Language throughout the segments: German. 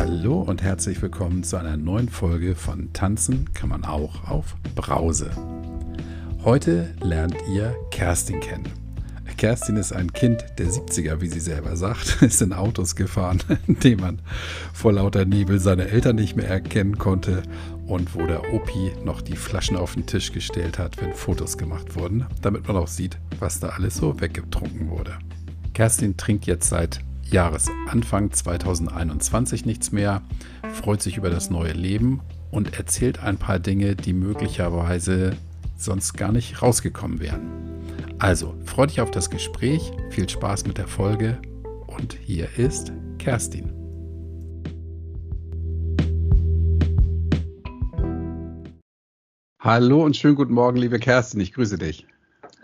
Hallo und herzlich willkommen zu einer neuen Folge von Tanzen kann man auch auf Brause. Heute lernt ihr Kerstin kennen. Kerstin ist ein Kind der 70er, wie sie selber sagt, ist in Autos gefahren, in denen man vor lauter Nebel seine Eltern nicht mehr erkennen konnte und wo der Opi noch die Flaschen auf den Tisch gestellt hat, wenn Fotos gemacht wurden, damit man auch sieht, was da alles so weggetrunken wurde. Kerstin trinkt jetzt seit Jahresanfang 2021 nichts mehr, freut sich über das neue Leben und erzählt ein paar Dinge, die möglicherweise sonst gar nicht rausgekommen wären. Also, freu dich auf das Gespräch, viel Spaß mit der Folge und hier ist Kerstin. Hallo und schönen guten Morgen, liebe Kerstin, ich grüße dich.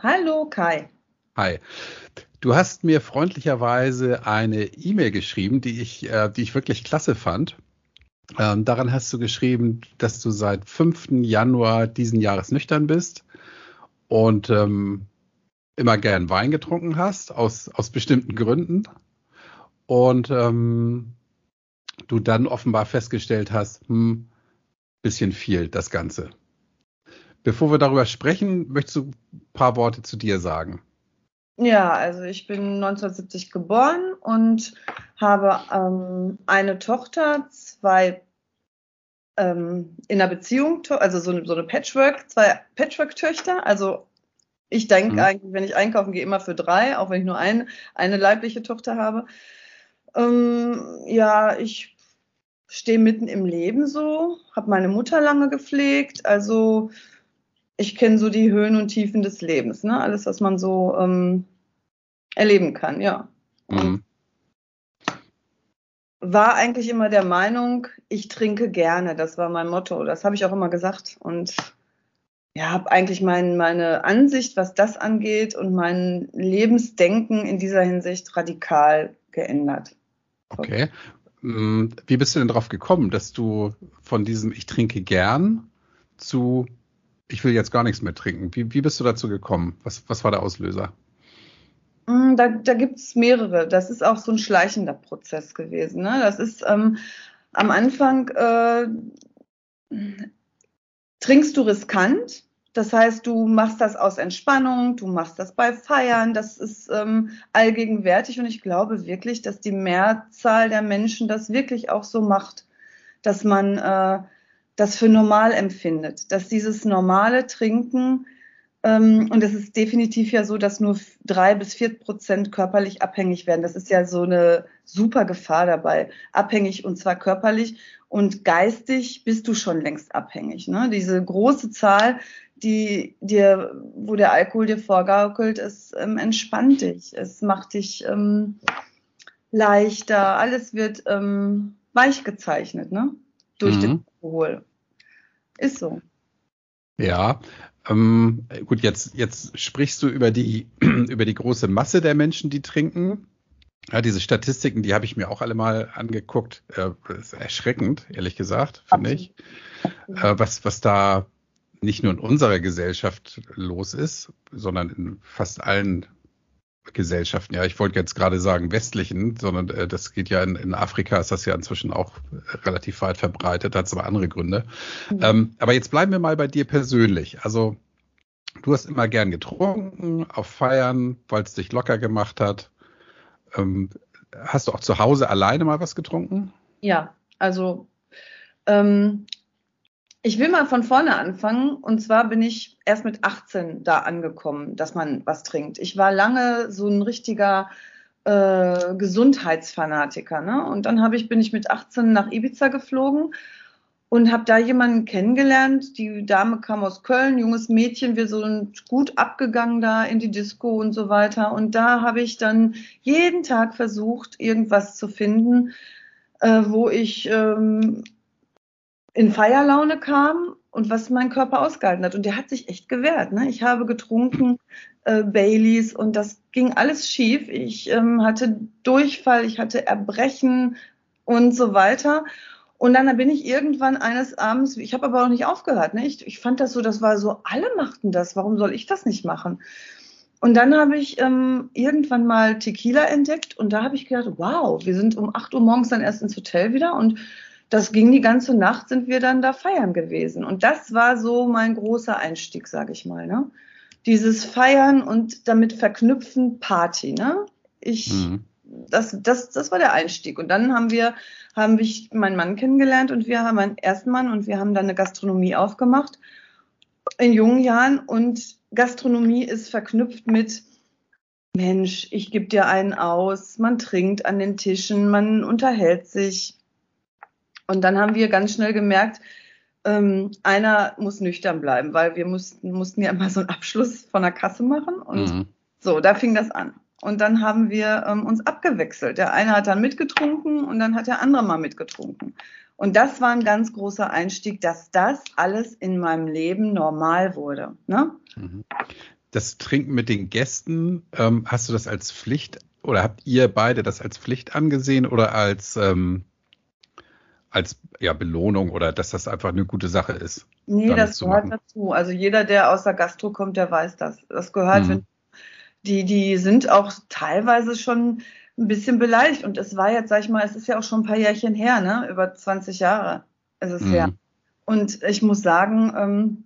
Hallo Kai. Hi. Du hast mir freundlicherweise eine E-Mail geschrieben, die ich, äh, die ich wirklich klasse fand. Ähm, daran hast du geschrieben, dass du seit 5. Januar diesen Jahres nüchtern bist und ähm, immer gern Wein getrunken hast, aus, aus bestimmten Gründen. Und ähm, du dann offenbar festgestellt hast, hm, bisschen viel das Ganze. Bevor wir darüber sprechen, möchtest du ein paar Worte zu dir sagen? Ja, also ich bin 1970 geboren und habe ähm, eine Tochter, zwei ähm, in einer Beziehung, also so eine, so eine Patchwork, zwei Patchwork-Töchter. Also ich denke mhm. eigentlich, wenn ich einkaufen gehe, immer für drei, auch wenn ich nur ein, eine leibliche Tochter habe. Ähm, ja, ich stehe mitten im Leben so, habe meine Mutter lange gepflegt, also ich kenne so die Höhen und Tiefen des Lebens, ne? Alles, was man so ähm, erleben kann, ja. Mhm. War eigentlich immer der Meinung, ich trinke gerne. Das war mein Motto. Das habe ich auch immer gesagt. Und ja, habe eigentlich mein, meine Ansicht, was das angeht und mein Lebensdenken in dieser Hinsicht radikal geändert. Okay. Mm, wie bist du denn darauf gekommen, dass du von diesem Ich trinke gern zu ich will jetzt gar nichts mehr trinken. Wie, wie bist du dazu gekommen? Was, was war der Auslöser? Mm, da, da gibt es mehrere. Das ist auch so ein schleichender Prozess gewesen. Ne? Das ist ähm, am Anfang äh, trinkst du riskant. Das heißt, du machst das aus Entspannung, du machst das bei Feiern, das ist ähm, allgegenwärtig und ich glaube wirklich, dass die Mehrzahl der Menschen das wirklich auch so macht, dass man äh, das für normal empfindet, dass dieses normale Trinken ähm, und es ist definitiv ja so, dass nur drei bis vier Prozent körperlich abhängig werden. Das ist ja so eine super Gefahr dabei. Abhängig und zwar körperlich und geistig bist du schon längst abhängig. Ne? Diese große Zahl, die dir, wo der Alkohol dir vorgaukelt, es ähm, entspannt dich. Es macht dich ähm, leichter. Alles wird ähm, weich gezeichnet, ne? Durch mhm. den Alkohol. Ist so. Ja, ähm, gut, jetzt, jetzt sprichst du über die, über die große Masse der Menschen, die trinken. Ja, diese Statistiken, die habe ich mir auch alle mal angeguckt. Äh, ist erschreckend, ehrlich gesagt, finde ich. Äh, was, was da nicht nur in unserer Gesellschaft los ist, sondern in fast allen Gesellschaften, ja, ich wollte jetzt gerade sagen westlichen, sondern äh, das geht ja in, in, Afrika, ist das ja inzwischen auch relativ weit verbreitet, hat es aber andere Gründe. Mhm. Ähm, aber jetzt bleiben wir mal bei dir persönlich. Also du hast immer gern getrunken, auf Feiern, weil es dich locker gemacht hat. Ähm, hast du auch zu Hause alleine mal was getrunken? Ja, also ähm, ich will mal von vorne anfangen. Und zwar bin ich erst mit 18 da angekommen, dass man was trinkt. Ich war lange so ein richtiger äh, Gesundheitsfanatiker. Ne? Und dann ich, bin ich mit 18 nach Ibiza geflogen und habe da jemanden kennengelernt. Die Dame kam aus Köln, junges Mädchen, wir sind gut abgegangen da in die Disco und so weiter. Und da habe ich dann jeden Tag versucht, irgendwas zu finden, äh, wo ich ähm, in Feierlaune kam und was mein Körper ausgehalten hat. Und der hat sich echt gewehrt. Ne? Ich habe getrunken äh, Baileys und das ging alles schief. Ich ähm, hatte Durchfall, ich hatte Erbrechen und so weiter. Und dann bin ich irgendwann eines Abends, ich habe aber auch nicht aufgehört. Ne? Ich, ich fand das so, das war so, alle machten das, warum soll ich das nicht machen? Und dann habe ich ähm, irgendwann mal Tequila entdeckt und da habe ich gedacht, wow, wir sind um 8 Uhr morgens dann erst ins Hotel wieder und das ging die ganze Nacht, sind wir dann da feiern gewesen. Und das war so mein großer Einstieg, sage ich mal. Ne? Dieses Feiern und damit verknüpfen Party. Ne? Ich, mhm. das, das, das war der Einstieg. Und dann haben wir, haben ich meinen Mann kennengelernt und wir haben meinen ersten Mann und wir haben dann eine Gastronomie aufgemacht in jungen Jahren. Und Gastronomie ist verknüpft mit Mensch, ich gebe dir einen aus, man trinkt an den Tischen, man unterhält sich, und dann haben wir ganz schnell gemerkt, ähm, einer muss nüchtern bleiben, weil wir mussten, mussten ja immer so einen Abschluss von der Kasse machen. Und mhm. so, da fing das an. Und dann haben wir ähm, uns abgewechselt. Der eine hat dann mitgetrunken und dann hat der andere mal mitgetrunken. Und das war ein ganz großer Einstieg, dass das alles in meinem Leben normal wurde. Ne? Mhm. Das Trinken mit den Gästen, ähm, hast du das als Pflicht oder habt ihr beide das als Pflicht angesehen oder als ähm, als ja, Belohnung oder dass das einfach eine gute Sache ist. Nee, das gehört dazu. Also jeder, der aus der Gastro kommt, der weiß das. Das gehört, mhm. wenn, die, die sind auch teilweise schon ein bisschen beleidigt. Und es war jetzt, sag ich mal, es ist ja auch schon ein paar Jährchen her, ne? Über 20 Jahre ist es mhm. her. Und ich muss sagen, ähm,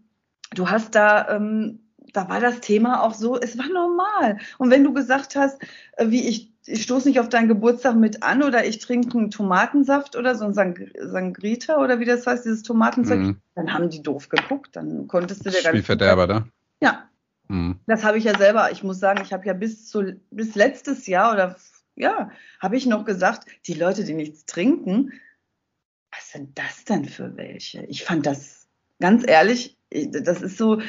du hast da, ähm, da war das Thema auch so, es war normal. Und wenn du gesagt hast, äh, wie ich ich stoße nicht auf deinen Geburtstag mit an oder ich trinke einen Tomatensaft oder so ein Sang Sangrita oder wie das heißt, dieses Tomatenzeug, mhm. dann haben die doof geguckt. Dann konntest du dir ganz. Spielverderber, da? Ja. Mhm. Das habe ich ja selber. Ich muss sagen, ich habe ja bis zu, bis letztes Jahr oder ja, habe ich noch gesagt, die Leute, die nichts trinken, was sind das denn für welche? Ich fand das ganz ehrlich, das ist so,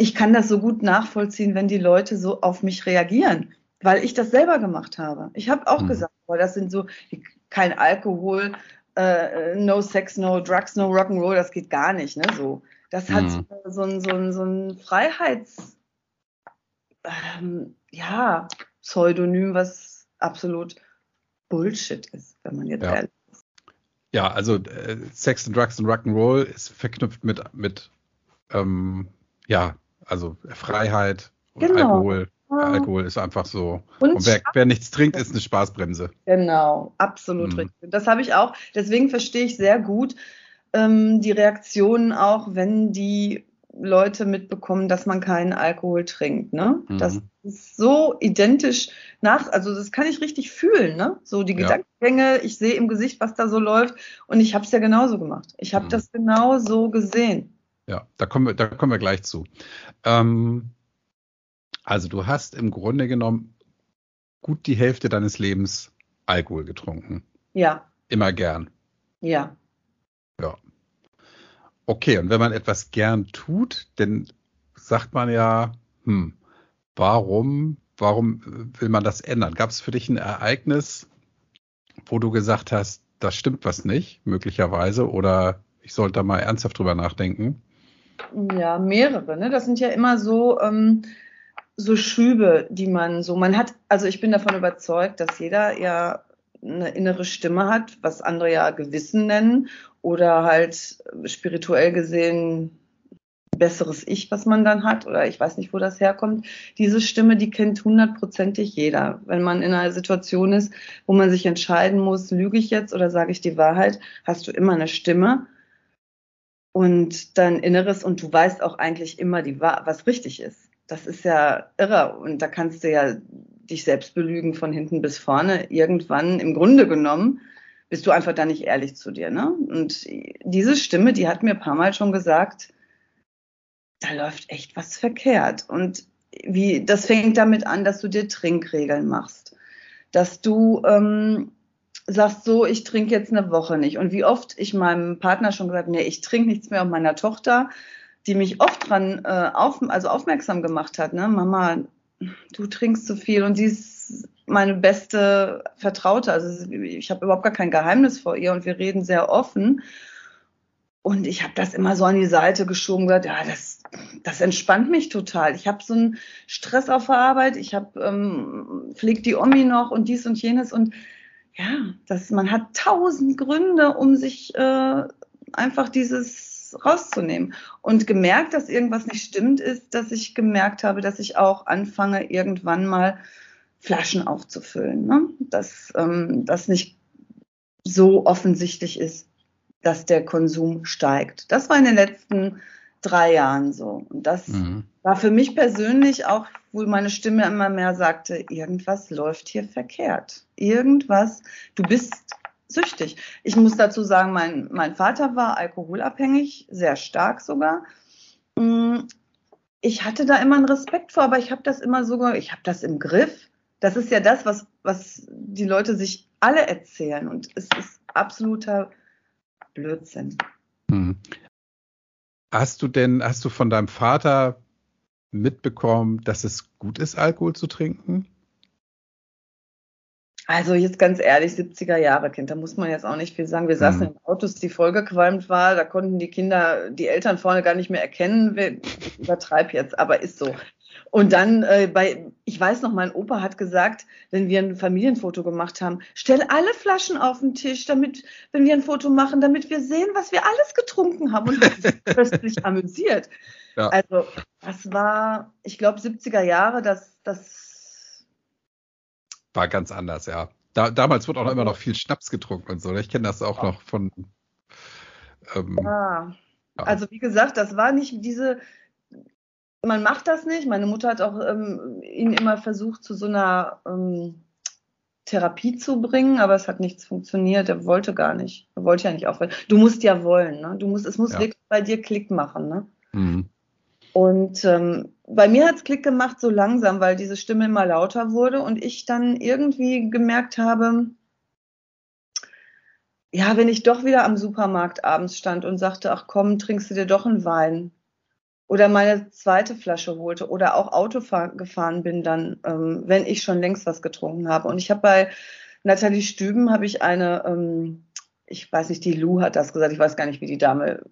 ich kann das so gut nachvollziehen, wenn die Leute so auf mich reagieren weil ich das selber gemacht habe. Ich habe auch mhm. gesagt, boah, das sind so kein Alkohol, äh, no Sex, no Drugs, no Rock'n'Roll, das geht gar nicht, ne? So, das hat mhm. so ein so ein so ein Freiheits ähm, ja Pseudonym, was absolut Bullshit ist, wenn man jetzt ja. ehrlich ist. Ja, also äh, Sex and Drugs and Rock'n'Roll ist verknüpft mit mit ähm, ja, also Freiheit und genau. Alkohol. Alkohol ist einfach so. Und, und wer, wer, nichts trinkt, ist eine Spaßbremse. Genau, absolut mhm. richtig. Das habe ich auch. Deswegen verstehe ich sehr gut ähm, die Reaktionen auch, wenn die Leute mitbekommen, dass man keinen Alkohol trinkt. Ne? Mhm. Das ist so identisch nach, also das kann ich richtig fühlen. Ne? So die ja. Gedankengänge, ich sehe im Gesicht, was da so läuft und ich habe es ja genauso gemacht. Ich habe mhm. das genau so gesehen. Ja, da kommen wir, da kommen wir gleich zu. Ähm, also du hast im Grunde genommen gut die Hälfte deines Lebens Alkohol getrunken. Ja. Immer gern. Ja. Ja. Okay, und wenn man etwas gern tut, dann sagt man ja, hm, warum, warum will man das ändern? Gab es für dich ein Ereignis, wo du gesagt hast, das stimmt was nicht, möglicherweise, oder ich sollte da mal ernsthaft drüber nachdenken? Ja, mehrere. Ne? Das sind ja immer so, ähm, so Schübe, die man so, man hat, also ich bin davon überzeugt, dass jeder ja eine innere Stimme hat, was andere ja Gewissen nennen oder halt spirituell gesehen besseres Ich, was man dann hat, oder ich weiß nicht, wo das herkommt. Diese Stimme, die kennt hundertprozentig jeder. Wenn man in einer Situation ist, wo man sich entscheiden muss, lüge ich jetzt oder sage ich die Wahrheit, hast du immer eine Stimme und dein Inneres und du weißt auch eigentlich immer, die, was richtig ist das ist ja irre. Und da kannst du ja dich selbst belügen von hinten bis vorne. Irgendwann im Grunde genommen bist du einfach da nicht ehrlich zu dir. Ne? Und diese Stimme, die hat mir ein paar Mal schon gesagt, da läuft echt was verkehrt. Und wie, das fängt damit an, dass du dir Trinkregeln machst. Dass du ähm, sagst so, ich trinke jetzt eine Woche nicht. Und wie oft ich meinem Partner schon gesagt, nee, ich trinke nichts mehr und meiner Tochter die mich oft dran äh, auf, also aufmerksam gemacht hat, ne, Mama, du trinkst zu viel und sie ist meine beste Vertraute. Also ich habe überhaupt gar kein Geheimnis vor ihr und wir reden sehr offen. Und ich habe das immer so an die Seite geschoben, gesagt, ja, das, das entspannt mich total. Ich habe so einen Stress auf der Arbeit, ich habe ähm, pflegt die Omi noch und dies und jenes und ja, das, man hat tausend Gründe, um sich äh, einfach dieses rauszunehmen. Und gemerkt, dass irgendwas nicht stimmt, ist, dass ich gemerkt habe, dass ich auch anfange, irgendwann mal Flaschen aufzufüllen. Ne? Dass ähm, das nicht so offensichtlich ist, dass der Konsum steigt. Das war in den letzten drei Jahren so. Und das mhm. War für mich persönlich auch, wo meine Stimme immer mehr sagte, irgendwas läuft hier verkehrt. Irgendwas, du bist süchtig. Ich muss dazu sagen, mein, mein Vater war alkoholabhängig, sehr stark sogar. Mm, ich hatte da immer einen Respekt vor, aber ich habe das immer so, ich habe das im Griff. Das ist ja das, was, was die Leute sich alle erzählen. Und es ist absoluter Blödsinn. Hm. Hast du denn, hast du von deinem Vater mitbekommen, dass es gut ist, Alkohol zu trinken? Also jetzt ganz ehrlich, 70er Jahre Kind, da muss man jetzt auch nicht viel sagen. Wir saßen mhm. in Autos, die vollgequalmt war, da konnten die Kinder, die Eltern vorne gar nicht mehr erkennen. Ich übertreib jetzt, aber ist so. Und dann äh, bei, ich weiß noch, mein Opa hat gesagt, wenn wir ein Familienfoto gemacht haben, stell alle Flaschen auf den Tisch, damit, wenn wir ein Foto machen, damit wir sehen, was wir alles getrunken haben. Und das ist plötzlich amüsiert. Ja. Also, das war, ich glaube, 70er Jahre, das, das war ganz anders, ja. Da, damals wurde auch immer noch viel Schnaps getrunken und so. Ne? Ich kenne das auch ja. noch von. Ähm, ja. ja. Also wie gesagt, das war nicht diese. Man macht das nicht. Meine Mutter hat auch ähm, ihn immer versucht, zu so einer ähm, Therapie zu bringen, aber es hat nichts funktioniert. Er wollte gar nicht. Er wollte ja nicht aufhören. Du musst ja wollen. Ne? Du musst, es muss ja. wirklich bei dir Klick machen. Ne? Mhm. Und ähm, bei mir hat es Klick gemacht so langsam, weil diese Stimme immer lauter wurde und ich dann irgendwie gemerkt habe, ja, wenn ich doch wieder am Supermarkt abends stand und sagte, ach komm, trinkst du dir doch einen Wein oder meine zweite Flasche holte oder auch Auto gefahren bin dann, ähm, wenn ich schon längst was getrunken habe. Und ich habe bei Nathalie Stüben habe ich eine, ähm, ich weiß nicht, die Lou hat das gesagt, ich weiß gar nicht, wie die Dame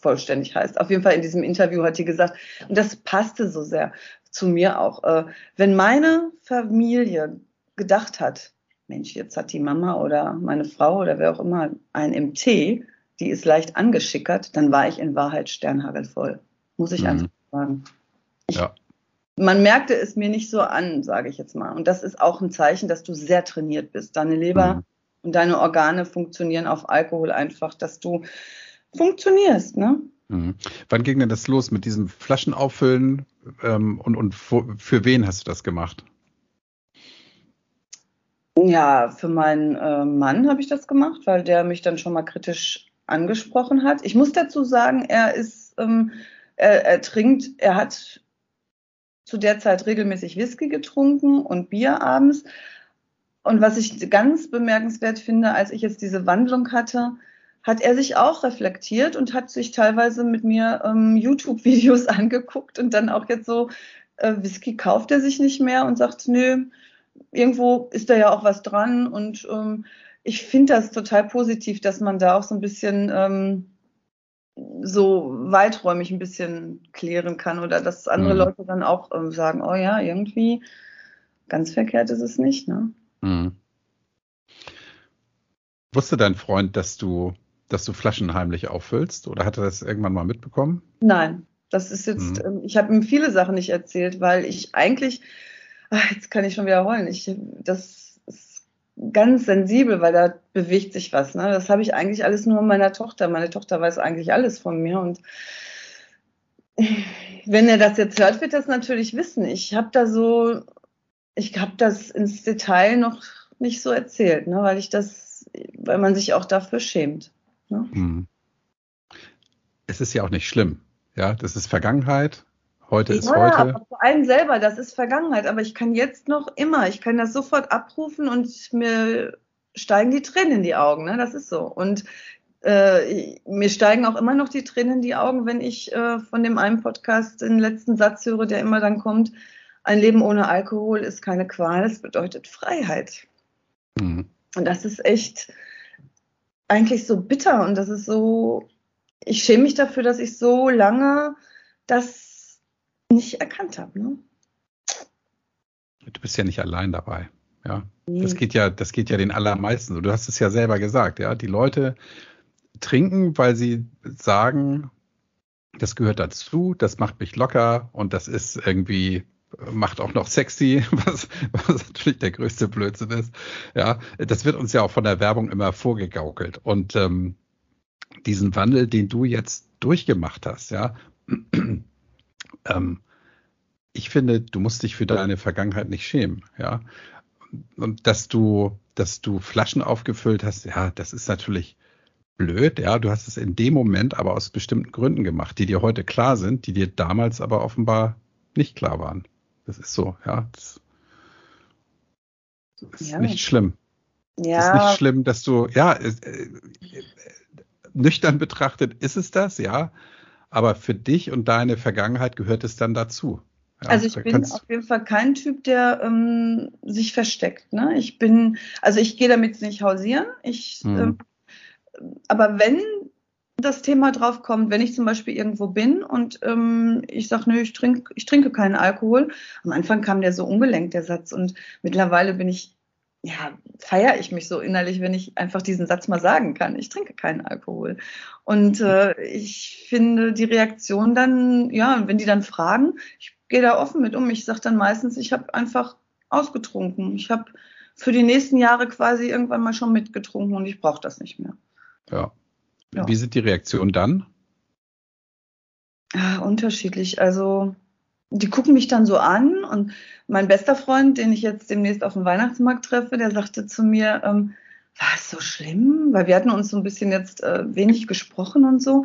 vollständig heißt. Auf jeden Fall in diesem Interview hat die gesagt, und das passte so sehr zu mir auch, äh, wenn meine Familie gedacht hat, Mensch, jetzt hat die Mama oder meine Frau oder wer auch immer ein MT, die ist leicht angeschickert, dann war ich in Wahrheit sternhagelvoll. Muss ich mhm. einfach sagen. Ich, ja. Man merkte es mir nicht so an, sage ich jetzt mal. Und das ist auch ein Zeichen, dass du sehr trainiert bist. Deine Leber mhm. und deine Organe funktionieren auf Alkohol einfach, dass du funktionierst. Ne? Mhm. Wann ging denn das los mit diesem Flaschenauffüllen ähm, und, und für, für wen hast du das gemacht? Ja, für meinen äh, Mann habe ich das gemacht, weil der mich dann schon mal kritisch angesprochen hat. Ich muss dazu sagen, er ist, ähm, er, er trinkt, er hat zu der Zeit regelmäßig Whisky getrunken und Bier abends. Und was ich ganz bemerkenswert finde, als ich jetzt diese Wandlung hatte, hat er sich auch reflektiert und hat sich teilweise mit mir ähm, YouTube-Videos angeguckt und dann auch jetzt so, äh, Whisky kauft er sich nicht mehr und sagt, nö, irgendwo ist da ja auch was dran und ähm, ich finde das total positiv, dass man da auch so ein bisschen ähm, so weiträumig ein bisschen klären kann oder dass andere mhm. Leute dann auch ähm, sagen, oh ja, irgendwie ganz verkehrt ist es nicht, ne? Mhm. Wusste dein Freund, dass du dass du Flaschen heimlich auffüllst? Oder hat er das irgendwann mal mitbekommen? Nein, das ist jetzt, hm. ich habe ihm viele Sachen nicht erzählt, weil ich eigentlich, ach, jetzt kann ich schon wiederholen, ich, das ist ganz sensibel, weil da bewegt sich was. Ne? Das habe ich eigentlich alles nur meiner Tochter. Meine Tochter weiß eigentlich alles von mir und wenn er das jetzt hört, wird er das natürlich wissen. Ich habe da so, ich habe das ins Detail noch nicht so erzählt, ne? weil ich das, weil man sich auch dafür schämt. Ne? Es ist ja auch nicht schlimm. Ja, das ist Vergangenheit. Heute ja, ist heute. Aber vor allem selber, das ist Vergangenheit. Aber ich kann jetzt noch immer, ich kann das sofort abrufen und mir steigen die Tränen in die Augen. Ne? Das ist so. Und äh, mir steigen auch immer noch die Tränen in die Augen, wenn ich äh, von dem einen Podcast den letzten Satz höre, der immer dann kommt. Ein Leben ohne Alkohol ist keine Qual, es bedeutet Freiheit. Mhm. Und das ist echt, eigentlich so bitter und das ist so, ich schäme mich dafür, dass ich so lange das nicht erkannt habe. Ne? Du bist ja nicht allein dabei. Ja, nee. das geht ja, das geht ja den allermeisten so. Du hast es ja selber gesagt, ja. Die Leute trinken, weil sie sagen, das gehört dazu, das macht mich locker und das ist irgendwie macht auch noch sexy, was, was natürlich der größte Blödsinn ist. Ja, das wird uns ja auch von der Werbung immer vorgegaukelt. Und ähm, diesen Wandel, den du jetzt durchgemacht hast, ja, ähm, ich finde, du musst dich für deine Vergangenheit nicht schämen, ja. Und dass du, dass du Flaschen aufgefüllt hast, ja, das ist natürlich blöd, ja. Du hast es in dem Moment aber aus bestimmten Gründen gemacht, die dir heute klar sind, die dir damals aber offenbar nicht klar waren. Das ist so, ja. Das ist ja. nicht schlimm. Ja. Es ist nicht schlimm, dass du, ja, äh, nüchtern betrachtet ist es das, ja. Aber für dich und deine Vergangenheit gehört es dann dazu. Ja, also ich bin auf jeden Fall kein Typ, der ähm, sich versteckt. Ne? Ich bin, also ich gehe damit nicht hausieren. Ich, mhm. ähm, aber wenn das Thema drauf kommt, wenn ich zum Beispiel irgendwo bin und ähm, ich sage, nö, ich, trink, ich trinke keinen Alkohol. Am Anfang kam der so ungelenkt, der Satz. Und mittlerweile bin ich, ja, feiere ich mich so innerlich, wenn ich einfach diesen Satz mal sagen kann. Ich trinke keinen Alkohol. Und äh, ich finde die Reaktion dann, ja, wenn die dann fragen, ich gehe da offen mit um. Ich sage dann meistens, ich habe einfach ausgetrunken. Ich habe für die nächsten Jahre quasi irgendwann mal schon mitgetrunken und ich brauche das nicht mehr. Ja. Ja. Wie sind die Reaktionen dann? Ah, unterschiedlich. Also die gucken mich dann so an und mein bester Freund, den ich jetzt demnächst auf dem Weihnachtsmarkt treffe, der sagte zu mir, ähm, war es so schlimm? Weil wir hatten uns so ein bisschen jetzt äh, wenig gesprochen und so.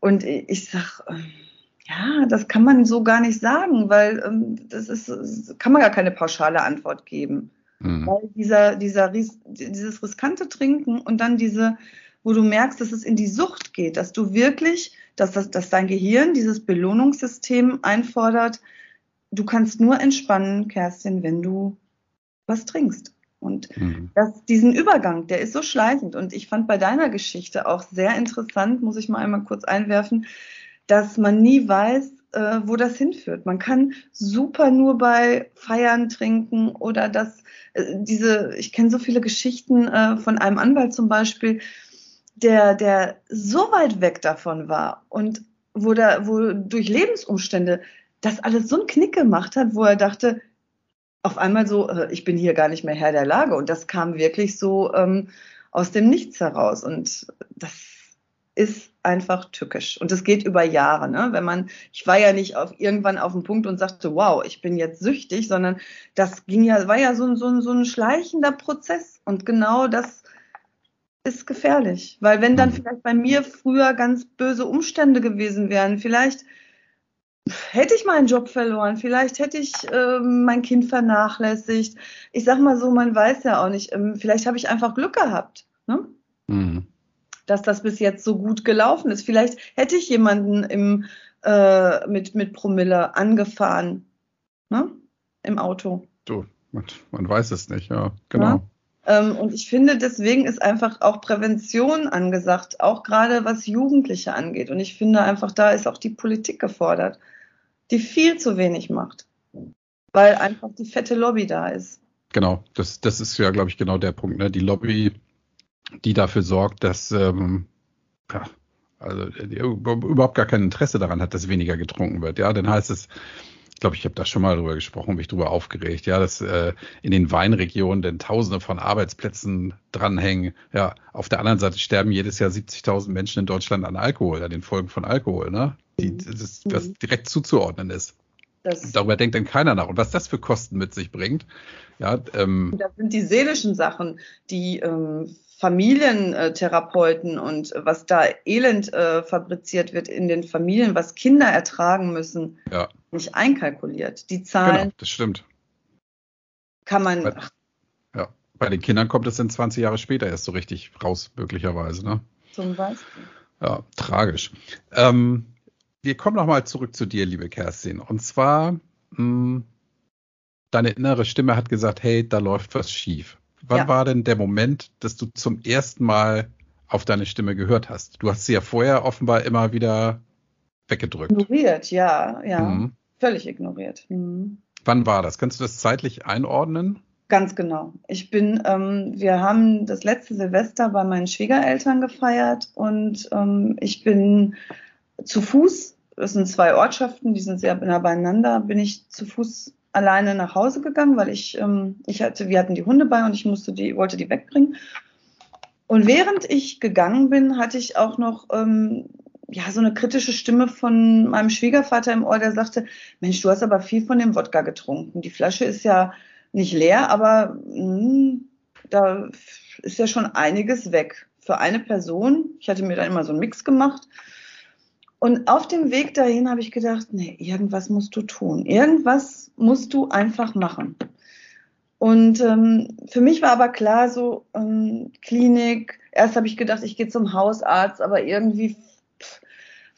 Und ich sag, ähm, ja, das kann man so gar nicht sagen, weil ähm, das ist, das kann man gar keine pauschale Antwort geben. Mhm. Weil dieser, dieser, dieses riskante Trinken und dann diese, wo du merkst, dass es in die Sucht geht, dass du wirklich, dass, das, dass dein Gehirn dieses Belohnungssystem einfordert, du kannst nur entspannen, Kerstin, wenn du was trinkst. Und mhm. das, diesen Übergang, der ist so schleichend. Und ich fand bei deiner Geschichte auch sehr interessant, muss ich mal einmal kurz einwerfen, dass man nie weiß, äh, wo das hinführt. Man kann super nur bei Feiern trinken oder dass äh, diese, ich kenne so viele Geschichten äh, von einem Anwalt zum Beispiel, der, der so weit weg davon war und wo, da, wo durch Lebensumstände das alles so einen Knick gemacht hat, wo er dachte, auf einmal so, äh, ich bin hier gar nicht mehr Herr der Lage. Und das kam wirklich so ähm, aus dem Nichts heraus. Und das ist einfach tückisch. Und es geht über Jahre. Ne? Wenn man, ich war ja nicht auf, irgendwann auf dem Punkt und sagte, wow, ich bin jetzt süchtig, sondern das ging ja, war ja so, so, so ein schleichender Prozess. Und genau das ist gefährlich. Weil wenn dann mhm. vielleicht bei mir früher ganz böse Umstände gewesen wären, vielleicht hätte ich meinen Job verloren, vielleicht hätte ich äh, mein Kind vernachlässigt. Ich sag mal so, man weiß ja auch nicht, ähm, vielleicht habe ich einfach Glück gehabt. Ne? Mhm dass das bis jetzt so gut gelaufen ist. Vielleicht hätte ich jemanden im, äh, mit, mit Promille angefahren ne? im Auto. Du, man, man weiß es nicht, ja, genau. Ja? Ähm, und ich finde, deswegen ist einfach auch Prävention angesagt, auch gerade was Jugendliche angeht. Und ich finde einfach, da ist auch die Politik gefordert, die viel zu wenig macht, weil einfach die fette Lobby da ist. Genau, das, das ist ja, glaube ich, genau der Punkt. Ne? Die Lobby die dafür sorgt, dass ähm, ja, also die überhaupt gar kein Interesse daran hat, dass weniger getrunken wird. Ja, dann heißt es, glaube, ich habe da schon mal drüber gesprochen, mich drüber aufgeregt, ja, dass äh, in den Weinregionen denn Tausende von Arbeitsplätzen dranhängen. Ja, auf der anderen Seite sterben jedes Jahr 70.000 Menschen in Deutschland an Alkohol, an den Folgen von Alkohol, ne? Die, mhm. das, was mhm. direkt zuzuordnen ist. Das Darüber denkt dann keiner nach. Und was das für Kosten mit sich bringt. Ja, ähm, das sind die seelischen Sachen, die ähm, Familientherapeuten und was da Elend äh, fabriziert wird in den Familien, was Kinder ertragen müssen, ja. Nicht einkalkuliert. Die Zahlen. Genau, das stimmt. Kann man. Bei, ja, bei den Kindern kommt es dann 20 Jahre später erst so richtig raus, möglicherweise. Ne? Zum Beispiel. Ja, tragisch. Ähm, wir kommen nochmal zurück zu dir, liebe Kerstin. Und zwar, mh, hm, deine innere Stimme hat gesagt, hey, da läuft was schief. Wann ja. war denn der Moment, dass du zum ersten Mal auf deine Stimme gehört hast? Du hast sie ja vorher offenbar immer wieder weggedrückt. Ignoriert, ja, ja. Mhm. Völlig ignoriert. Mhm. Wann war das? Kannst du das zeitlich einordnen? Ganz genau. Ich bin, ähm, wir haben das letzte Silvester bei meinen Schwiegereltern gefeiert und ähm, ich bin zu Fuß, das sind zwei Ortschaften, die sind sehr nah beieinander, bin ich zu Fuß alleine nach Hause gegangen, weil ich, ähm, ich hatte, wir hatten die Hunde bei und ich musste die, wollte die wegbringen. Und während ich gegangen bin, hatte ich auch noch ähm, ja so eine kritische Stimme von meinem Schwiegervater im Ohr, der sagte: Mensch, du hast aber viel von dem Wodka getrunken. Die Flasche ist ja nicht leer, aber mh, hm, da ist ja schon einiges weg für eine Person. Ich hatte mir dann immer so einen Mix gemacht. Und auf dem Weg dahin habe ich gedacht, nee, irgendwas musst du tun. Irgendwas musst du einfach machen. Und ähm, für mich war aber klar, so ähm, Klinik, erst habe ich gedacht, ich gehe zum Hausarzt, aber irgendwie,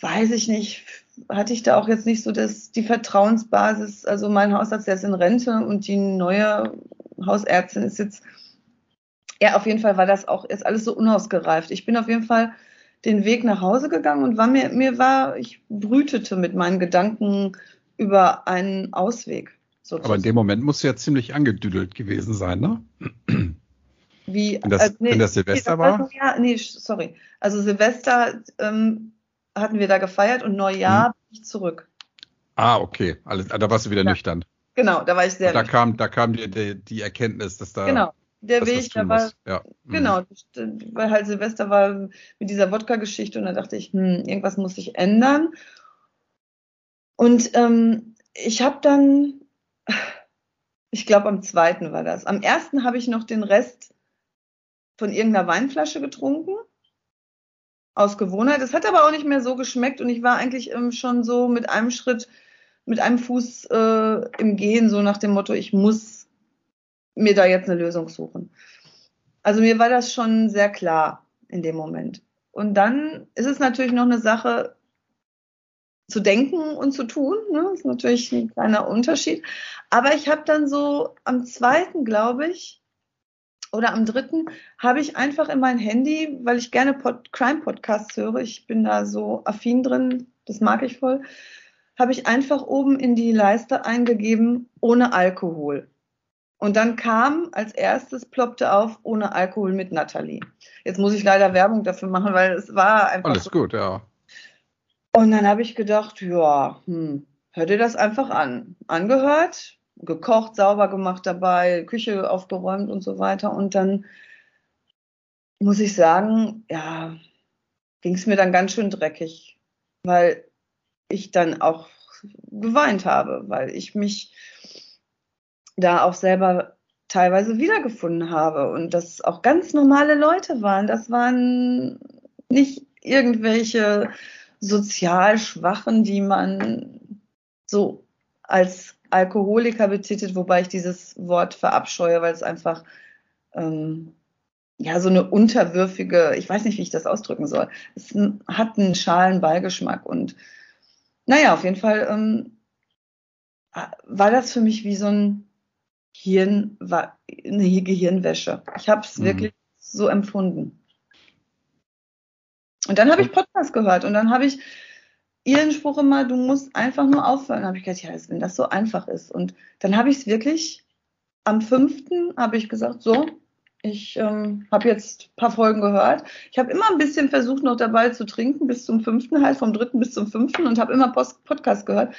weiß ich nicht, hatte ich da auch jetzt nicht so das, die Vertrauensbasis. Also mein Hausarzt, der ist in Rente und die neue Hausärztin ist jetzt, ja, auf jeden Fall war das auch jetzt alles so unausgereift. Ich bin auf jeden Fall den Weg nach Hause gegangen und war mir, mir war, ich brütete mit meinen Gedanken über einen Ausweg. Sozusagen. Aber in dem Moment muss ja ziemlich angedüdelt gewesen sein, ne? Wie, wenn das, also, nee, wenn das Silvester nee, das war? ja, nee, sorry. Also Silvester ähm, hatten wir da gefeiert und Neujahr hm. bin ich zurück. Ah, okay. Alles, da warst du wieder ja. nüchtern. Genau, da war ich sehr und da kam, da kam dir die, die, Erkenntnis, dass da. Genau, der Weg, da war. Ja. Genau, mhm. weil halt Silvester war mit dieser Wodka-Geschichte und da dachte ich, hm, irgendwas muss sich ändern. Und ähm, ich habe dann ich glaube am zweiten war das. Am ersten habe ich noch den Rest von irgendeiner Weinflasche getrunken. Aus Gewohnheit. Es hat aber auch nicht mehr so geschmeckt und ich war eigentlich ähm, schon so mit einem Schritt, mit einem Fuß äh, im Gehen, so nach dem Motto, ich muss mir da jetzt eine Lösung suchen. Also mir war das schon sehr klar in dem Moment. Und dann ist es natürlich noch eine Sache, zu denken und zu tun. Ne? Das ist natürlich ein kleiner Unterschied. Aber ich habe dann so am zweiten, glaube ich, oder am dritten, habe ich einfach in mein Handy, weil ich gerne Pod Crime-Podcasts höre, ich bin da so affin drin, das mag ich voll, habe ich einfach oben in die Leiste eingegeben, ohne Alkohol. Und dann kam als erstes, ploppte auf, ohne Alkohol mit Nathalie. Jetzt muss ich leider Werbung dafür machen, weil es war einfach. Alles so, gut, ja. Und dann habe ich gedacht, ja, hm, hör dir das einfach an. Angehört, gekocht, sauber gemacht dabei, Küche aufgeräumt und so weiter. Und dann muss ich sagen, ja, ging es mir dann ganz schön dreckig, weil ich dann auch geweint habe, weil ich mich da auch selber teilweise wiedergefunden habe und das auch ganz normale Leute waren. Das waren nicht irgendwelche sozial Schwachen, die man so als Alkoholiker betitelt, wobei ich dieses Wort verabscheue, weil es einfach ähm, ja so eine unterwürfige, ich weiß nicht, wie ich das ausdrücken soll. Es hat einen schalen Beigeschmack und naja, auf jeden Fall ähm, war das für mich wie so ein Hirn, eine Gehirnwäsche. Ich habe es mhm. wirklich so empfunden. Und dann habe ich Podcast gehört und dann habe ich ihren Spruch immer, du musst einfach nur aufhören. Habe ich gedacht, ja, wenn das so einfach ist. Und dann habe ich es wirklich, am fünften habe ich gesagt, so, ich ähm, habe jetzt ein paar Folgen gehört. Ich habe immer ein bisschen versucht, noch dabei zu trinken, bis zum fünften halt, vom dritten bis zum fünften und habe immer Post Podcast gehört.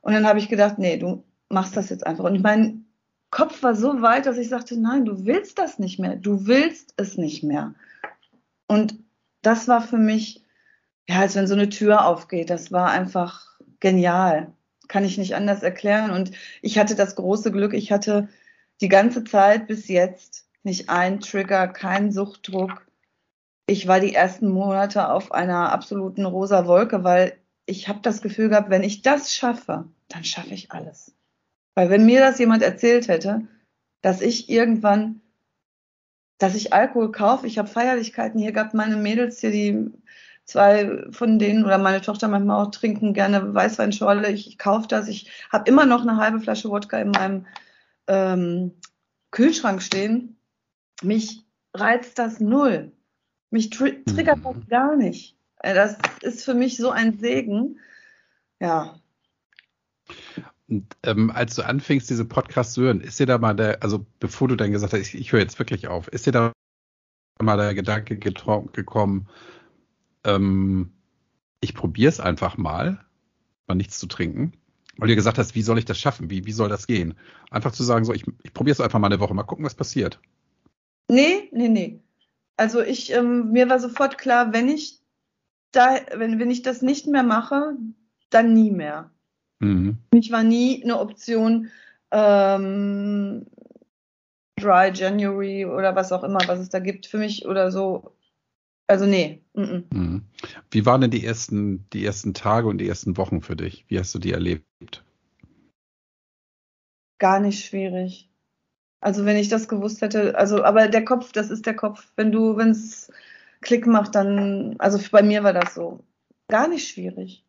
Und dann habe ich gedacht, nee, du machst das jetzt einfach. Und mein Kopf war so weit, dass ich sagte, nein, du willst das nicht mehr. Du willst es nicht mehr. Und das war für mich, ja, als wenn so eine Tür aufgeht. Das war einfach genial. Kann ich nicht anders erklären. Und ich hatte das große Glück, ich hatte die ganze Zeit bis jetzt nicht ein Trigger, keinen Suchtdruck. Ich war die ersten Monate auf einer absoluten rosa Wolke, weil ich habe das Gefühl gehabt, wenn ich das schaffe, dann schaffe ich alles. Weil wenn mir das jemand erzählt hätte, dass ich irgendwann dass ich Alkohol kaufe. Ich habe Feierlichkeiten hier gehabt, meine Mädels hier, die zwei von denen oder meine Tochter manchmal auch trinken gerne Weißweinschorle. Ich, ich kaufe das. Ich habe immer noch eine halbe Flasche Wodka in meinem ähm, Kühlschrank stehen. Mich reizt das null. Mich tr triggert das mhm. gar nicht. Äh, das ist für mich so ein Segen. Ja. Und ähm, als du anfingst, diese Podcasts zu hören, ist dir da mal der, also bevor du dann gesagt hast, ich, ich höre jetzt wirklich auf, ist dir da mal der Gedanke gekommen, ähm, ich probiere es einfach mal, mal nichts zu trinken. Weil du gesagt hast, wie soll ich das schaffen? Wie, wie soll das gehen? Einfach zu sagen, so, ich, ich probiere es einfach mal eine Woche, mal gucken, was passiert. Nee, nee, nee. Also ich, ähm, mir war sofort klar, wenn ich da, wenn, wenn ich das nicht mehr mache, dann nie mehr. Mhm. Mich war nie eine Option, ähm, Dry January oder was auch immer, was es da gibt für mich oder so. Also nee. Mm -mm. Wie waren denn die ersten, die ersten Tage und die ersten Wochen für dich? Wie hast du die erlebt? Gar nicht schwierig. Also wenn ich das gewusst hätte, also aber der Kopf, das ist der Kopf. Wenn du, wenn es Klick macht, dann, also bei mir war das so. Gar nicht schwierig.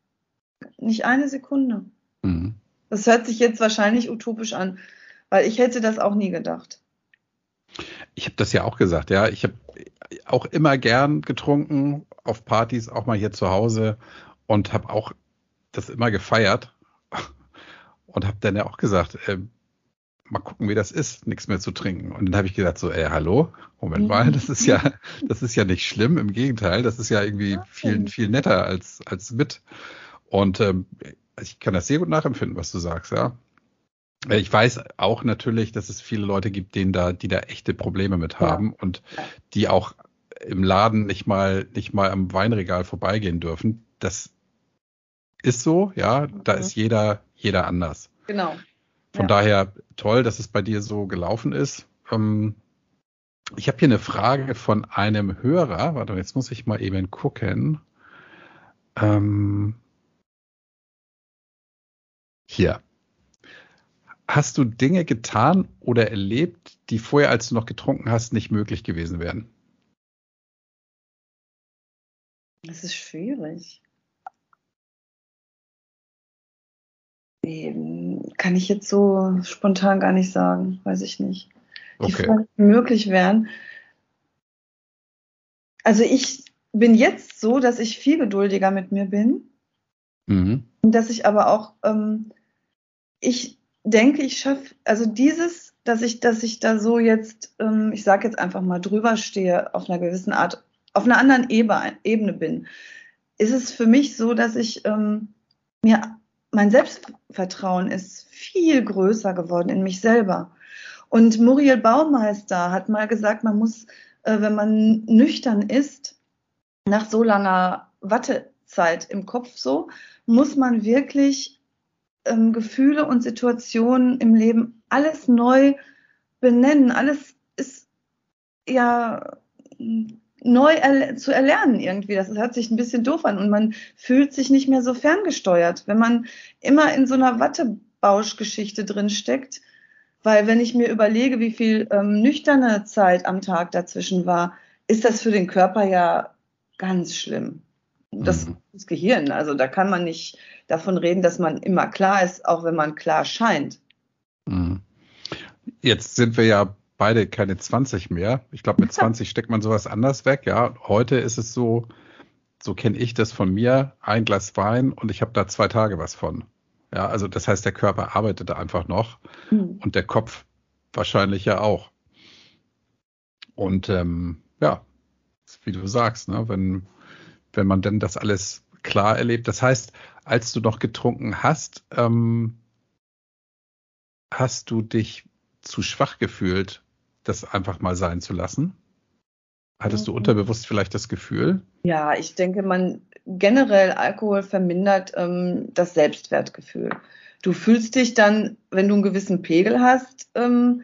Nicht eine Sekunde. Mhm. Das hört sich jetzt wahrscheinlich utopisch an, weil ich hätte das auch nie gedacht. Ich habe das ja auch gesagt, ja. Ich habe auch immer gern getrunken auf Partys, auch mal hier zu Hause und habe auch das immer gefeiert und habe dann ja auch gesagt, äh, mal gucken, wie das ist, nichts mehr zu trinken. Und dann habe ich gedacht so, ey, hallo, Moment mal, das ist ja, das ist ja nicht schlimm, im Gegenteil, das ist ja irgendwie viel, viel netter als, als mit. Und ähm, ich kann das sehr gut nachempfinden, was du sagst, ja. Ich weiß auch natürlich, dass es viele Leute gibt, denen da, die da echte Probleme mit haben ja. und die auch im Laden nicht mal, nicht mal am Weinregal vorbeigehen dürfen. Das ist so, ja. Da mhm. ist jeder, jeder anders. Genau. Von ja. daher toll, dass es bei dir so gelaufen ist. Ähm, ich habe hier eine Frage von einem Hörer. Warte, jetzt muss ich mal eben gucken. Ähm, hier. Hast du Dinge getan oder erlebt, die vorher, als du noch getrunken hast, nicht möglich gewesen wären? Das ist schwierig. Kann ich jetzt so spontan gar nicht sagen, weiß ich nicht. Die okay. Fragen möglich wären. Also ich bin jetzt so, dass ich viel geduldiger mit mir bin. Mhm. Und dass ich aber auch ähm, ich denke, ich schaffe, also dieses, dass ich, dass ich da so jetzt, ähm, ich sage jetzt einfach mal drüber stehe, auf einer gewissen Art, auf einer anderen Ebene, bin, ist es für mich so, dass ich ähm, mir mein Selbstvertrauen ist viel größer geworden in mich selber. Und Muriel Baumeister hat mal gesagt, man muss, äh, wenn man nüchtern ist, nach so langer Wattezeit im Kopf so, muss man wirklich ähm, Gefühle und Situationen im Leben alles neu benennen. Alles ist ja neu erle zu erlernen irgendwie. Das hört sich ein bisschen doof an und man fühlt sich nicht mehr so ferngesteuert, wenn man immer in so einer Wattebauschgeschichte drin steckt. Weil wenn ich mir überlege, wie viel ähm, nüchterne Zeit am Tag dazwischen war, ist das für den Körper ja ganz schlimm. Das, mhm. das Gehirn, also da kann man nicht davon reden, dass man immer klar ist, auch wenn man klar scheint. Mhm. Jetzt sind wir ja beide keine 20 mehr. Ich glaube, mit 20 steckt man sowas anders weg. Ja, heute ist es so, so kenne ich das von mir, ein Glas Wein und ich habe da zwei Tage was von. Ja, also das heißt, der Körper arbeitet da einfach noch mhm. und der Kopf wahrscheinlich ja auch. Und ähm, ja, wie du sagst, ne, wenn, wenn man denn das alles klar erlebt. Das heißt, als du noch getrunken hast, ähm, hast du dich zu schwach gefühlt, das einfach mal sein zu lassen? Hattest du mhm. unterbewusst vielleicht das Gefühl? Ja, ich denke, man generell Alkohol vermindert ähm, das Selbstwertgefühl. Du fühlst dich dann, wenn du einen gewissen Pegel hast, ähm,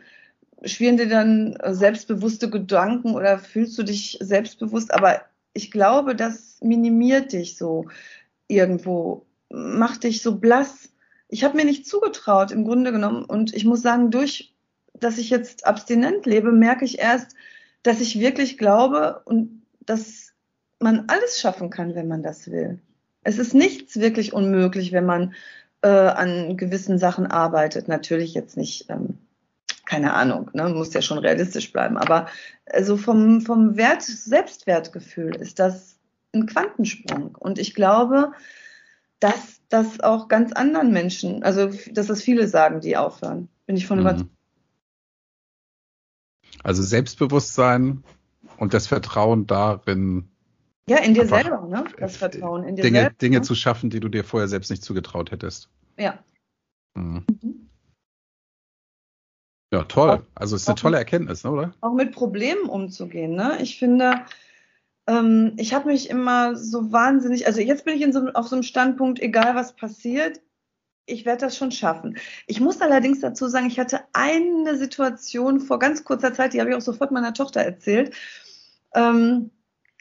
schwirren dir dann selbstbewusste Gedanken oder fühlst du dich selbstbewusst, aber ich glaube, das minimiert dich so irgendwo, macht dich so blass. Ich habe mir nicht zugetraut, im Grunde genommen. Und ich muss sagen, durch, dass ich jetzt abstinent lebe, merke ich erst, dass ich wirklich glaube und dass man alles schaffen kann, wenn man das will. Es ist nichts wirklich unmöglich, wenn man äh, an gewissen Sachen arbeitet. Natürlich jetzt nicht ähm, keine Ahnung, ne, muss ja schon realistisch bleiben. Aber also vom, vom Wert, Selbstwertgefühl ist das ein Quantensprung. Und ich glaube, dass das auch ganz anderen Menschen, also dass das viele sagen, die aufhören. Bin ich von mhm. überzeugt. Also Selbstbewusstsein und das Vertrauen darin, Ja, in dir selber, ne? Das Vertrauen in dir Dinge, selbst. Dinge ne? zu schaffen, die du dir vorher selbst nicht zugetraut hättest. Ja. Mhm. mhm. Ja, toll. Also es ist eine tolle Erkenntnis, ne, oder? Auch mit Problemen umzugehen. Ne? Ich finde, ähm, ich habe mich immer so wahnsinnig, also jetzt bin ich in so, auf so einem Standpunkt, egal was passiert, ich werde das schon schaffen. Ich muss allerdings dazu sagen, ich hatte eine Situation vor ganz kurzer Zeit, die habe ich auch sofort meiner Tochter erzählt. Ähm,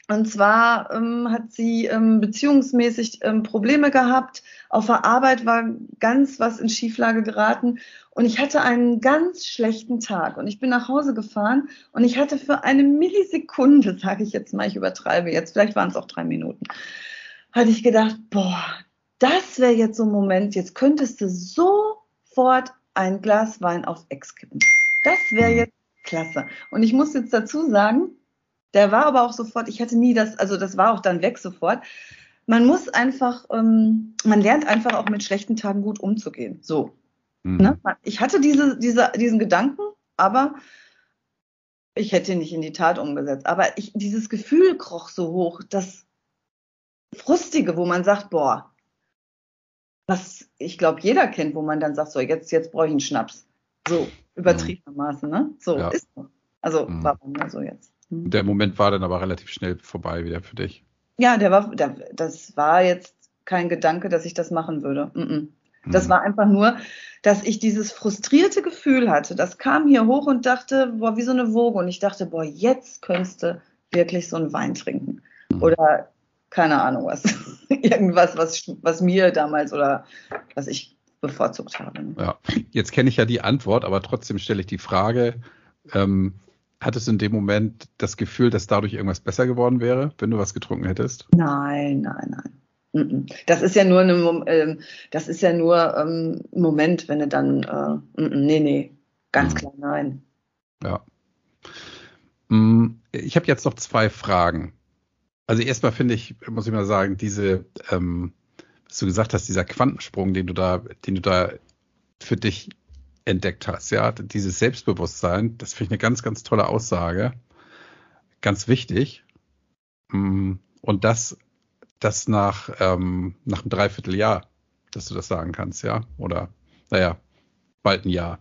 und zwar ähm, hat sie ähm, beziehungsmäßig ähm, Probleme gehabt. Auf der Arbeit war ganz was in Schieflage geraten. Und ich hatte einen ganz schlechten Tag. Und ich bin nach Hause gefahren und ich hatte für eine Millisekunde, sage ich jetzt mal, ich übertreibe jetzt, vielleicht waren es auch drei Minuten, hatte ich gedacht, boah, das wäre jetzt so ein Moment, jetzt könntest du sofort ein Glas Wein auf Ex kippen. Das wäre jetzt klasse. Und ich muss jetzt dazu sagen, der war aber auch sofort, ich hatte nie das, also das war auch dann weg sofort. Man muss einfach, ähm, man lernt einfach auch mit schlechten Tagen gut umzugehen. So. Mhm. Ne? Ich hatte diese, diese, diesen Gedanken, aber ich hätte ihn nicht in die Tat umgesetzt. Aber ich, dieses Gefühl kroch so hoch, das Frustige, wo man sagt, boah, was ich glaube, jeder kennt, wo man dann sagt, so, jetzt, jetzt brauche ich einen Schnaps. So, übertriebenermaßen, ne? So, ja. ist so. Also, mhm. war bei mir so jetzt. Mhm. Der Moment war dann aber relativ schnell vorbei wieder für dich. Ja, der war, der, das war jetzt kein Gedanke, dass ich das machen würde. Mhm. Das mhm. war einfach nur, dass ich dieses frustrierte Gefühl hatte. Das kam hier hoch und dachte, boah, wie so eine Woge. Und ich dachte, boah, jetzt könntest du wirklich so einen Wein trinken. Mhm. Oder keine Ahnung was. Irgendwas, was, was mir damals oder was ich bevorzugt habe. Ja, jetzt kenne ich ja die Antwort, aber trotzdem stelle ich die Frage, ähm, Hattest du in dem Moment das Gefühl, dass dadurch irgendwas besser geworden wäre, wenn du was getrunken hättest? Nein, nein, nein. Das ist ja nur eine, ähm, das ist ja nur ähm, ein Moment, wenn du dann, äh, nee, nee, ganz mhm. klar nein. Ja. Mm, ich habe jetzt noch zwei Fragen. Also erstmal finde ich, muss ich mal sagen, diese, ähm, was du gesagt hast, dieser Quantensprung, den du da, den du da für dich entdeckt hast, ja, dieses Selbstbewusstsein, das finde ich eine ganz, ganz tolle Aussage, ganz wichtig. Mm, und das, das nach, ähm, nach einem Dreivierteljahr, dass du das sagen kannst, ja, oder, naja, bald ein Jahr.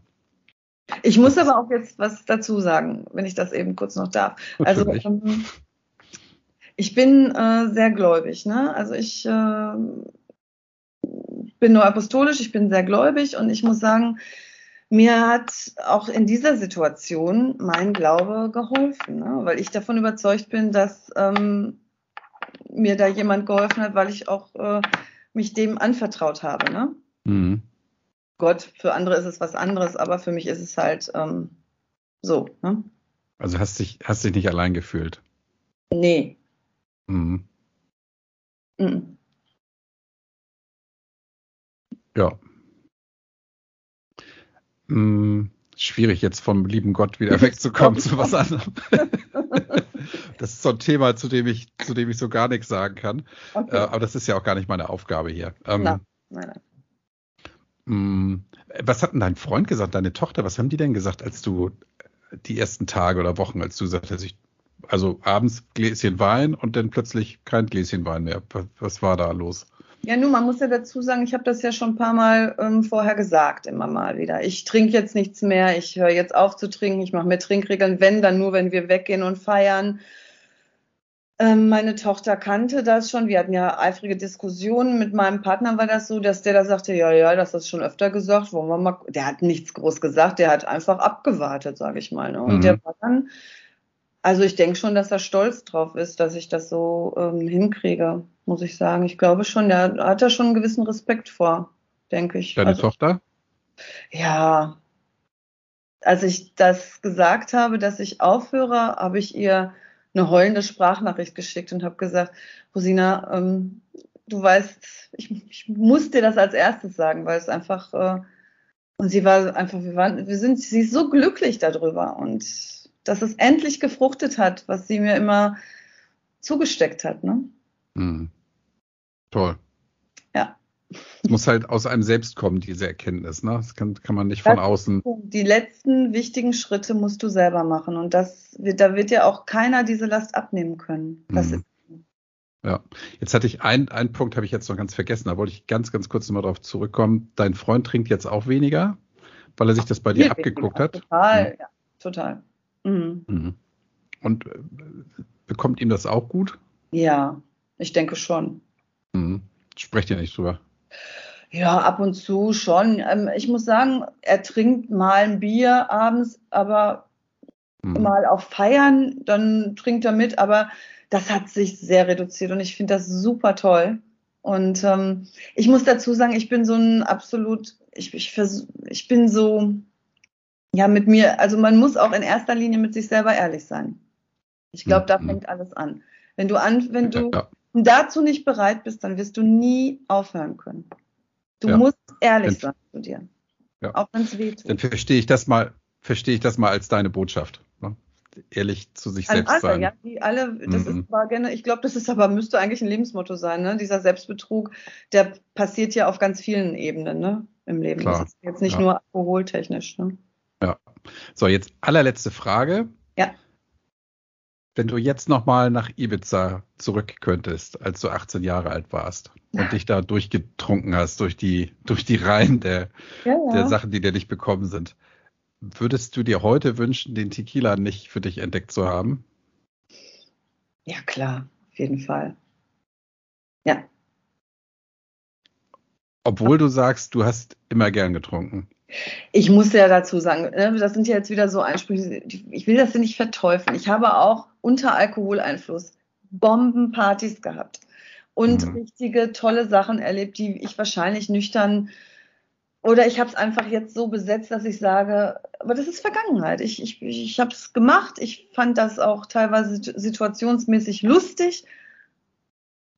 Ich muss aber auch jetzt was dazu sagen, wenn ich das eben kurz noch darf. Also ähm, ich bin äh, sehr gläubig, ne? Also ich äh, bin nur apostolisch, ich bin sehr gläubig und ich muss sagen, mir hat auch in dieser Situation mein Glaube geholfen, ne? weil ich davon überzeugt bin, dass ähm, mir da jemand geholfen hat, weil ich auch äh, mich dem anvertraut habe. Ne? Mhm. Gott, für andere ist es was anderes, aber für mich ist es halt ähm, so. Ne? Also hast dich, hast dich nicht allein gefühlt? Nee. Mhm. Mhm. Ja, hm, schwierig jetzt vom lieben Gott wieder wegzukommen zu was anderem. das ist so ein Thema, zu dem ich, zu dem ich so gar nichts sagen kann. Okay. Äh, aber das ist ja auch gar nicht meine Aufgabe hier. Ähm, nein, nein, nein. Hm, was hat denn dein Freund gesagt, deine Tochter? Was haben die denn gesagt, als du die ersten Tage oder Wochen, als du gesagt hast, ich, also abends Gläschen Wein und dann plötzlich kein Gläschen Wein mehr? Was war da los? Ja, nun, man muss ja dazu sagen, ich habe das ja schon ein paar Mal ähm, vorher gesagt, immer mal wieder. Ich trinke jetzt nichts mehr, ich höre jetzt auf zu trinken, ich mache mir Trinkregeln, wenn, dann nur, wenn wir weggehen und feiern. Ähm, meine Tochter kannte das schon, wir hatten ja eifrige Diskussionen. Mit meinem Partner war das so, dass der da sagte, ja, ja, das hast du schon öfter gesagt, wollen wir mal. Der hat nichts groß gesagt, der hat einfach abgewartet, sage ich mal. Ne? Und mhm. der war dann also ich denke schon, dass er stolz drauf ist, dass ich das so ähm, hinkriege, muss ich sagen. Ich glaube schon, der hat da schon einen gewissen Respekt vor, denke ich. Deine also, Tochter? Ja. Als ich das gesagt habe, dass ich aufhöre, habe ich ihr eine heulende Sprachnachricht geschickt und habe gesagt, Rosina, ähm, du weißt, ich, ich, muss dir das als erstes sagen, weil es einfach äh, und sie war einfach, wir waren, wir sind, sie ist so glücklich darüber und dass es endlich gefruchtet hat, was sie mir immer zugesteckt hat. Ne? Mhm. Toll. Ja. Es muss halt aus einem selbst kommen, diese Erkenntnis. Ne? Das kann, kann man nicht von das außen. Die letzten wichtigen Schritte musst du selber machen. Und das wird, da wird ja auch keiner diese Last abnehmen können. Das mhm. ist Ja, jetzt hatte ich einen, einen Punkt, habe ich jetzt noch ganz vergessen. Da wollte ich ganz, ganz kurz nochmal drauf zurückkommen. Dein Freund trinkt jetzt auch weniger, weil er sich das bei dir abgeguckt hat. Total, mhm. ja, total. Mhm. Mhm. Und äh, bekommt ihm das auch gut? Ja, ich denke schon. Mhm. Sprecht ihr nicht drüber? Ja, ab und zu schon. Ähm, ich muss sagen, er trinkt mal ein Bier abends, aber mhm. mal auf Feiern, dann trinkt er mit, aber das hat sich sehr reduziert und ich finde das super toll. Und ähm, ich muss dazu sagen, ich bin so ein absolut, ich, ich, ich bin so, ja, mit mir, also man muss auch in erster Linie mit sich selber ehrlich sein. Ich glaube, da mhm. fängt alles an. Wenn du an, wenn du ja. dazu nicht bereit bist, dann wirst du nie aufhören können. Du ja. musst ehrlich sein zu dir. Ja. Auch wenn es weh tut. Dann verstehe ich das mal, verstehe ich das mal als deine Botschaft. Ne? Ehrlich zu sich selbst alle, sein. Ja, die alle, das mhm. ist war gerne, ich glaube, das ist aber, müsste eigentlich ein Lebensmotto sein, ne? Dieser Selbstbetrug, der passiert ja auf ganz vielen Ebenen, ne? Im Leben. Klar. Das ist jetzt nicht nur alkoholtechnisch, ne? Ja. So, jetzt allerletzte Frage. Ja. Wenn du jetzt nochmal nach Ibiza zurück könntest, als du 18 Jahre alt warst und dich da durchgetrunken hast durch die, durch die Reihen der, ja, ja. der Sachen, die dir nicht bekommen sind, würdest du dir heute wünschen, den Tequila nicht für dich entdeckt zu haben? Ja, klar, auf jeden Fall. Ja. Obwohl du sagst, du hast immer gern getrunken. Ich muss ja dazu sagen, ne, das sind ja jetzt wieder so Einsprüche, ich will das nicht verteufeln. Ich habe auch unter Alkoholeinfluss Bombenpartys gehabt und mhm. richtige tolle Sachen erlebt, die ich wahrscheinlich nüchtern oder ich habe es einfach jetzt so besetzt, dass ich sage, aber das ist Vergangenheit. Ich, ich, ich habe es gemacht. Ich fand das auch teilweise situationsmäßig lustig.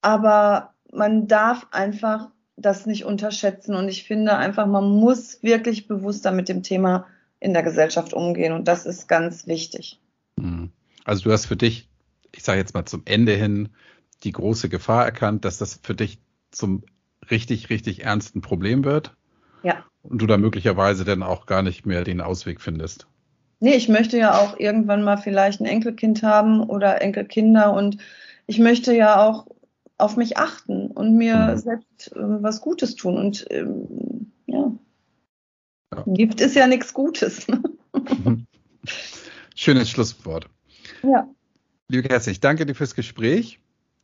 Aber man darf einfach das nicht unterschätzen. Und ich finde einfach, man muss wirklich bewusster mit dem Thema in der Gesellschaft umgehen. Und das ist ganz wichtig. Mhm. Also du hast für dich, ich sage jetzt mal zum Ende hin, die große Gefahr erkannt, dass das für dich zum richtig, richtig ernsten Problem wird. Ja. Und du da möglicherweise dann auch gar nicht mehr den Ausweg findest. Nee, ich möchte ja auch irgendwann mal vielleicht ein Enkelkind haben oder Enkelkinder und ich möchte ja auch auf mich achten und mir mhm. selbst äh, was Gutes tun. Und ähm, ja. ja. Gift ist ja nichts Gutes. Schönes Schlusswort. Ja. Liebe Kerstin, ich danke dir fürs Gespräch.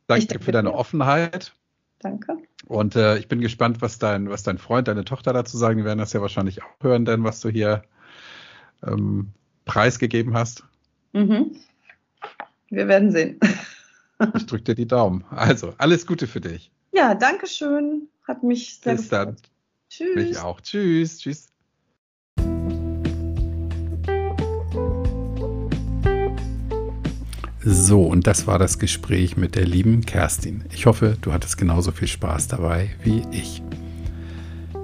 Danke, danke für deine dir. Offenheit. Danke. Und äh, ich bin gespannt, was dein, was dein Freund, deine Tochter dazu sagen. Die werden das ja wahrscheinlich auch hören, denn was du hier ähm, preisgegeben hast. Mhm. Wir werden sehen. Ich drücke dir die Daumen. Also, alles Gute für dich. Ja, danke schön. Hat mich sehr Bis gefreut. dann. Tschüss. Mich auch. Tschüss. Tschüss. So, und das war das Gespräch mit der lieben Kerstin. Ich hoffe, du hattest genauso viel Spaß dabei wie ich.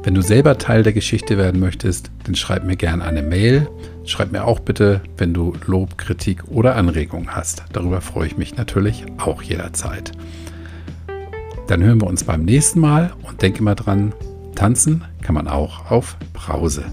Wenn du selber Teil der Geschichte werden möchtest, dann schreib mir gerne eine Mail. Schreib mir auch bitte, wenn du Lob, Kritik oder Anregungen hast. Darüber freue ich mich natürlich auch jederzeit. Dann hören wir uns beim nächsten Mal und denke mal dran, tanzen kann man auch auf Brause.